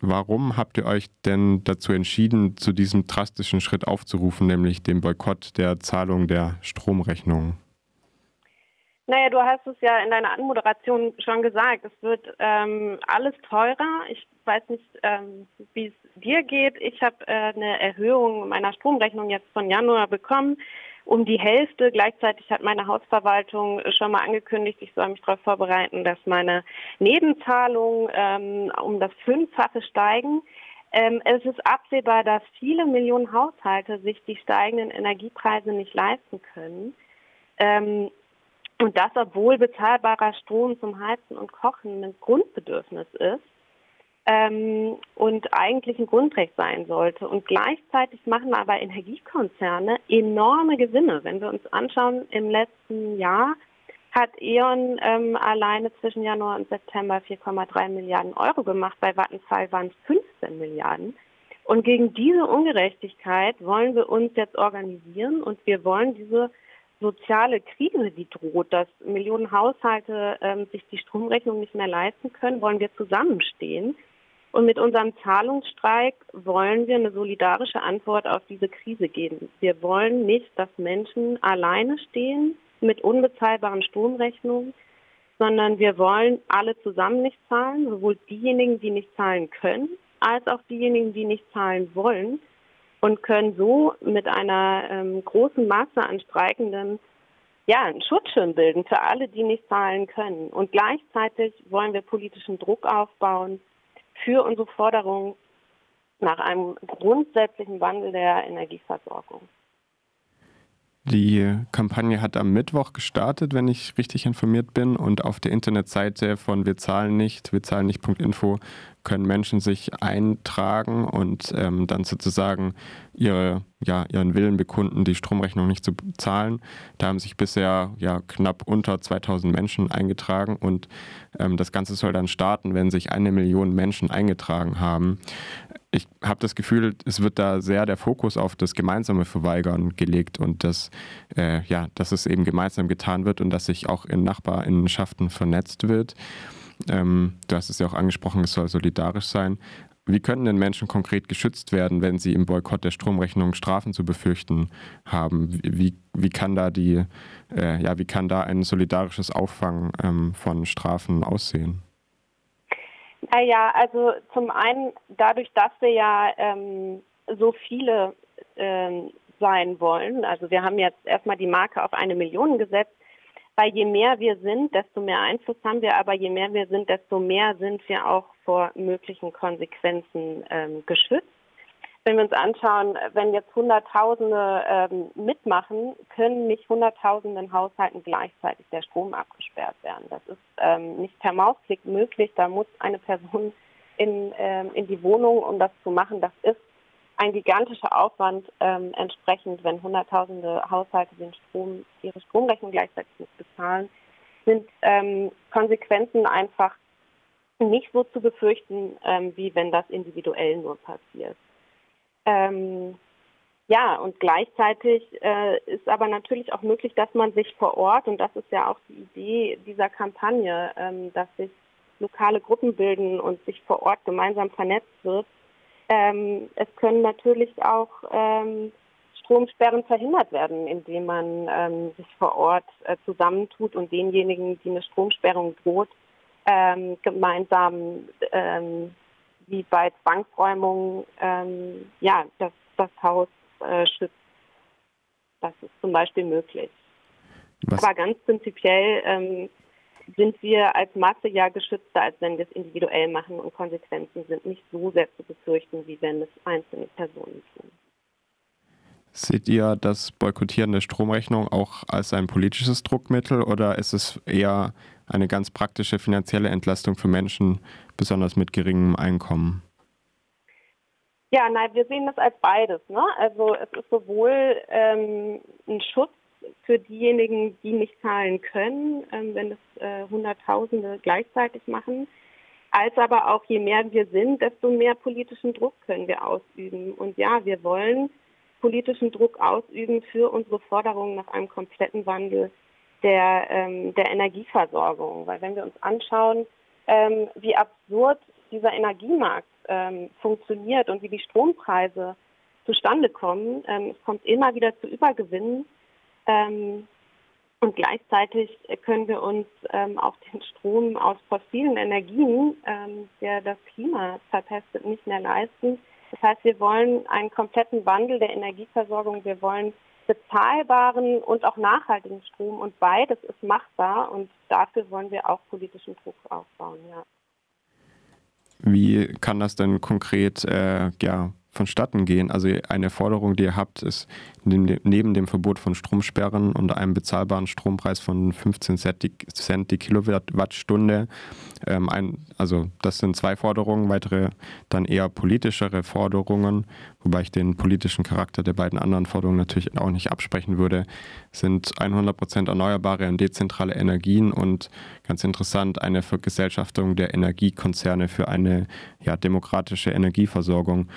Warum habt ihr euch denn dazu entschieden, zu diesem drastischen Schritt aufzurufen, nämlich dem Boykott der Zahlung der Stromrechnung? Naja, du hast es ja in deiner Anmoderation schon gesagt. Es wird ähm, alles teurer. Ich weiß nicht, ähm, wie es dir geht. Ich habe äh, eine Erhöhung meiner Stromrechnung jetzt von Januar bekommen um die Hälfte. Gleichzeitig hat meine Hausverwaltung schon mal angekündigt, ich soll mich darauf vorbereiten, dass meine Nebenzahlungen ähm, um das Fünffache steigen. Ähm, es ist absehbar, dass viele Millionen Haushalte sich die steigenden Energiepreise nicht leisten können. Ähm, und das, obwohl bezahlbarer Strom zum Heizen und Kochen ein Grundbedürfnis ist ähm, und eigentlich ein Grundrecht sein sollte. Und gleichzeitig machen aber Energiekonzerne enorme Gewinne. Wenn wir uns anschauen, im letzten Jahr hat E.ON ähm, alleine zwischen Januar und September 4,3 Milliarden Euro gemacht. Bei Vattenfall waren es 15 Milliarden. Und gegen diese Ungerechtigkeit wollen wir uns jetzt organisieren und wir wollen diese soziale Krise, die droht, dass Millionen Haushalte ähm, sich die Stromrechnung nicht mehr leisten können, wollen wir zusammenstehen und mit unserem Zahlungsstreik wollen wir eine solidarische Antwort auf diese Krise geben. Wir wollen nicht, dass Menschen alleine stehen mit unbezahlbaren Stromrechnungen, sondern wir wollen alle zusammen nicht zahlen, sowohl diejenigen, die nicht zahlen können, als auch diejenigen, die nicht zahlen wollen und können so mit einer ähm, großen Masse an Streikenden ja, einen Schutzschirm bilden für alle, die nicht zahlen können. Und gleichzeitig wollen wir politischen Druck aufbauen, für unsere Forderung nach einem grundsätzlichen Wandel der Energieversorgung. Die Kampagne hat am Mittwoch gestartet, wenn ich richtig informiert bin. Und auf der Internetseite von Wir zahlen nicht, wir zahlen nicht.info können Menschen sich eintragen und ähm, dann sozusagen ihre, ja, ihren Willen bekunden, die Stromrechnung nicht zu zahlen. Da haben sich bisher ja knapp unter 2000 Menschen eingetragen und ähm, das Ganze soll dann starten, wenn sich eine Million Menschen eingetragen haben. Ich habe das Gefühl, es wird da sehr der Fokus auf das gemeinsame Verweigern gelegt und dass, äh, ja, dass es eben gemeinsam getan wird und dass sich auch in Nachbarinnenschaften vernetzt wird. Ähm, du hast es ja auch angesprochen, es soll solidarisch sein. Wie können denn Menschen konkret geschützt werden, wenn sie im Boykott der Stromrechnung Strafen zu befürchten haben? Wie, wie kann da die, äh, ja, wie kann da ein solidarisches Auffangen ähm, von Strafen aussehen? Naja, also zum einen dadurch, dass wir ja ähm, so viele ähm, sein wollen. Also wir haben jetzt erstmal die Marke auf eine Million gesetzt weil je mehr wir sind, desto mehr Einfluss haben wir, aber je mehr wir sind, desto mehr sind wir auch vor möglichen Konsequenzen ähm, geschützt. Wenn wir uns anschauen, wenn jetzt Hunderttausende ähm, mitmachen, können nicht Hunderttausenden Haushalten gleichzeitig der Strom abgesperrt werden. Das ist ähm, nicht per Mausklick möglich. Da muss eine Person in, ähm, in die Wohnung, um das zu machen. Das ist ein gigantischer Aufwand ähm, entsprechend, wenn Hunderttausende Haushalte den Strom, ihre Stromrechnung gleichzeitig nicht bezahlen, sind ähm, Konsequenzen einfach nicht so zu befürchten, ähm, wie wenn das individuell nur passiert. Ähm, ja, und gleichzeitig äh, ist aber natürlich auch möglich, dass man sich vor Ort, und das ist ja auch die Idee dieser Kampagne, ähm, dass sich lokale Gruppen bilden und sich vor Ort gemeinsam vernetzt wird, ähm, es können natürlich auch ähm, Stromsperren verhindert werden, indem man ähm, sich vor Ort äh, zusammentut und denjenigen, die eine Stromsperrung droht, ähm, gemeinsam ähm, wie bei Zwangsräumungen ähm, ja das, das Haus äh, schützt. Das ist zum Beispiel möglich. Was? Aber ganz prinzipiell sind wir als Masse ja geschützter, als wenn wir es individuell machen und Konsequenzen sind nicht so sehr zu befürchten, wie wenn es einzelne Personen tun. Seht ihr das Boykottieren der Stromrechnung auch als ein politisches Druckmittel oder ist es eher eine ganz praktische finanzielle Entlastung für Menschen, besonders mit geringem Einkommen? Ja, nein, wir sehen das als beides. Ne? Also es ist sowohl ähm, ein Schutz für diejenigen, die nicht zahlen können, ähm, wenn es äh, Hunderttausende gleichzeitig machen, als aber auch je mehr wir sind, desto mehr politischen Druck können wir ausüben. Und ja, wir wollen politischen Druck ausüben für unsere Forderungen nach einem kompletten Wandel der, ähm, der Energieversorgung. Weil wenn wir uns anschauen, ähm, wie absurd dieser Energiemarkt ähm, funktioniert und wie die Strompreise zustande kommen. Ähm, es kommt immer wieder zu Übergewinnen. Ähm, und gleichzeitig können wir uns ähm, auch den Strom aus fossilen Energien, ähm, der das Klima verpestet, nicht mehr leisten. Das heißt, wir wollen einen kompletten Wandel der Energieversorgung. Wir wollen bezahlbaren und auch nachhaltigen Strom und beides ist machbar und dafür wollen wir auch politischen Druck aufbauen. Ja. Wie kann das denn konkret äh, ja, vonstatten gehen. Also eine Forderung, die ihr habt, ist neben dem Verbot von Stromsperren und einem bezahlbaren Strompreis von 15 Cent die Kilowattstunde. Ähm, ein, also das sind zwei Forderungen, weitere dann eher politischere Forderungen, wobei ich den politischen Charakter der beiden anderen Forderungen natürlich auch nicht absprechen würde, sind 100% erneuerbare und dezentrale Energien und ganz interessant eine Vergesellschaftung der Energiekonzerne für eine ja, demokratische Energieversorgung.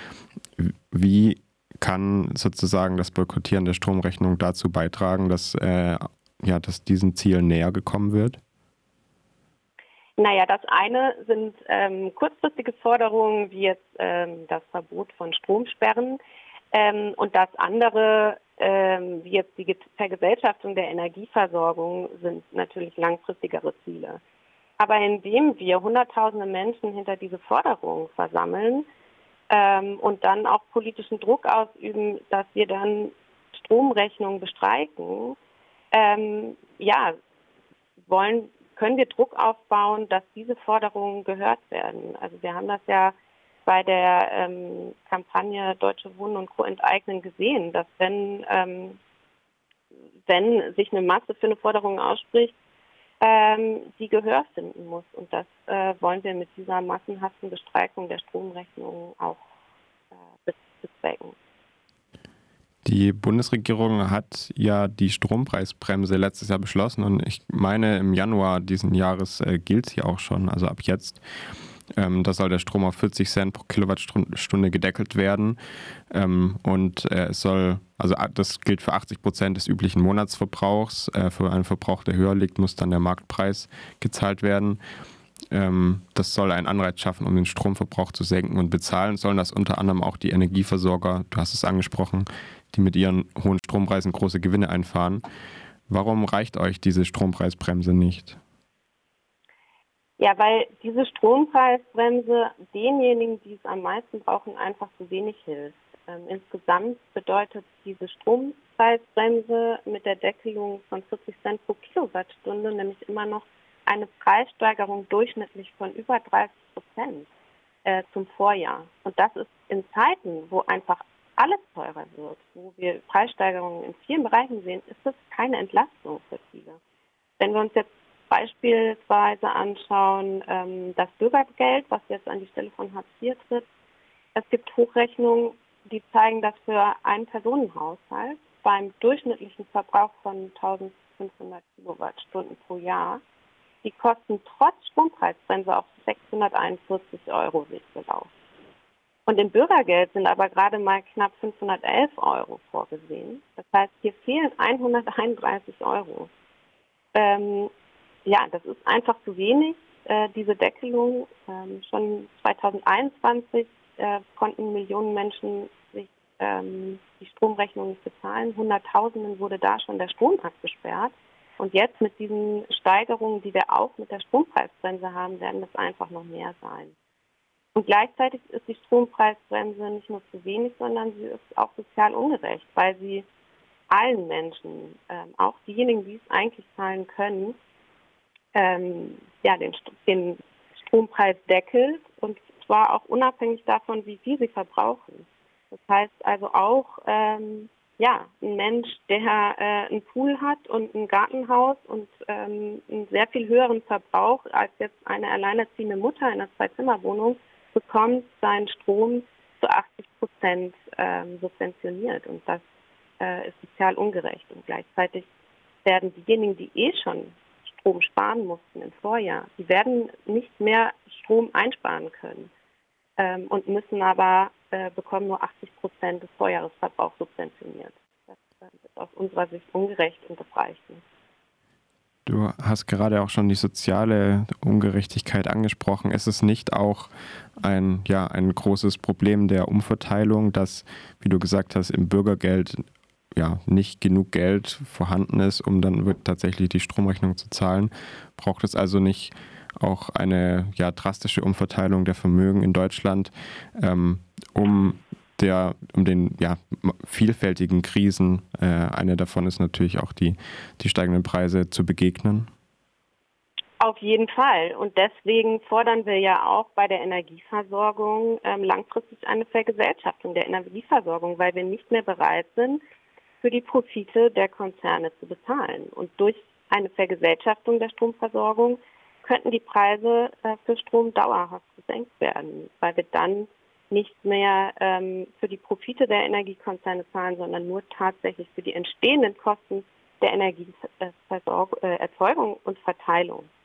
Wie kann sozusagen das Boykottieren der Stromrechnung dazu beitragen, dass, äh, ja, dass diesen Zielen näher gekommen wird? Naja, das eine sind ähm, kurzfristige Forderungen, wie jetzt ähm, das Verbot von Stromsperren. Ähm, und das andere, ähm, wie jetzt die Vergesellschaftung der Energieversorgung, sind natürlich langfristigere Ziele. Aber indem wir Hunderttausende Menschen hinter diese Forderung versammeln, ähm, und dann auch politischen Druck ausüben, dass wir dann Stromrechnungen bestreiken, ähm, ja, wollen, können wir Druck aufbauen, dass diese Forderungen gehört werden. Also wir haben das ja bei der ähm, Kampagne Deutsche Wohnen und Co. enteignen gesehen, dass wenn, ähm, wenn sich eine Masse für eine Forderung ausspricht, ähm, die Gehör finden muss. Und das äh, wollen wir mit dieser massenhaften Bestreikung der Stromrechnung auch äh, bezwecken. Die Bundesregierung hat ja die Strompreisbremse letztes Jahr beschlossen und ich meine, im Januar diesen Jahres äh, gilt sie auch schon, also ab jetzt. Ähm, da soll der Strom auf 40 Cent pro Kilowattstunde gedeckelt werden. Ähm, und äh, es soll, also das gilt für 80 Prozent des üblichen Monatsverbrauchs. Äh, für einen Verbrauch, der höher liegt, muss dann der Marktpreis gezahlt werden. Ähm, das soll einen Anreiz schaffen, um den Stromverbrauch zu senken und bezahlen sollen das unter anderem auch die Energieversorger, du hast es angesprochen, die mit ihren hohen Strompreisen große Gewinne einfahren. Warum reicht euch diese Strompreisbremse nicht? Ja, weil diese Strompreisbremse denjenigen, die es am meisten brauchen, einfach zu wenig hilft. Ähm, insgesamt bedeutet diese Strompreisbremse mit der Deckelung von 40 Cent pro Kilowattstunde nämlich immer noch eine Preissteigerung durchschnittlich von über 30 Prozent äh, zum Vorjahr. Und das ist in Zeiten, wo einfach alles teurer wird, wo wir Preissteigerungen in vielen Bereichen sehen, ist das keine Entlastung für viele. Wenn wir uns jetzt beispielsweise anschauen, ähm, das Bürgergeld, was jetzt an die Stelle von Hartz IV tritt. Es gibt Hochrechnungen, die zeigen, dass für einen Personenhaushalt beim durchschnittlichen Verbrauch von 1500 Kilowattstunden pro Jahr die Kosten trotz Strompreisbremse auf 641 Euro sich belaufen. Und im Bürgergeld sind aber gerade mal knapp 511 Euro vorgesehen. Das heißt, hier fehlen 131 Euro. Ähm, ja, das ist einfach zu wenig, äh, diese Deckelung. Ähm, schon 2021 äh, konnten Millionen Menschen sich ähm, die Stromrechnung nicht bezahlen. Hunderttausenden wurde da schon der Strom abgesperrt. Und jetzt mit diesen Steigerungen, die wir auch mit der Strompreisbremse haben, werden das einfach noch mehr sein. Und gleichzeitig ist die Strompreisbremse nicht nur zu wenig, sondern sie ist auch sozial ungerecht, weil sie allen Menschen, ähm, auch diejenigen, die es eigentlich zahlen können, ähm, ja, den, den Strompreis deckelt und zwar auch unabhängig davon, wie viel sie verbrauchen. Das heißt also auch, ähm, ja, ein Mensch, der äh, einen Pool hat und ein Gartenhaus und ähm, einen sehr viel höheren Verbrauch als jetzt eine alleinerziehende Mutter in einer Zwei-Zimmer-Wohnung, bekommt seinen Strom zu 80 Prozent ähm, subventioniert. Und das äh, ist sozial ungerecht. Und gleichzeitig werden diejenigen, die eh schon Strom sparen mussten im Vorjahr, die werden nicht mehr Strom einsparen können ähm, und müssen aber äh, bekommen nur 80 Prozent des Vorjahresverbrauchs subventioniert. Das äh, ist aus unserer Sicht ungerecht und das reicht nicht. Du hast gerade auch schon die soziale Ungerechtigkeit angesprochen. Ist es nicht auch ein, ja, ein großes Problem der Umverteilung, dass, wie du gesagt hast, im Bürgergeld ja, nicht genug Geld vorhanden ist, um dann tatsächlich die Stromrechnung zu zahlen? Braucht es also nicht auch eine ja, drastische Umverteilung der Vermögen in Deutschland, ähm, um der, um den ja, vielfältigen Krisen, äh, eine davon ist natürlich auch die, die steigenden Preise, zu begegnen? Auf jeden Fall. Und deswegen fordern wir ja auch bei der Energieversorgung ähm, langfristig eine Vergesellschaftung der Energieversorgung, weil wir nicht mehr bereit sind, für die Profite der Konzerne zu bezahlen. Und durch eine Vergesellschaftung der Stromversorgung könnten die Preise äh, für Strom dauerhaft gesenkt werden, weil wir dann nicht mehr ähm, für die Profite der Energiekonzerne zahlen, sondern nur tatsächlich für die entstehenden Kosten der Energieerzeugung äh, und Verteilung.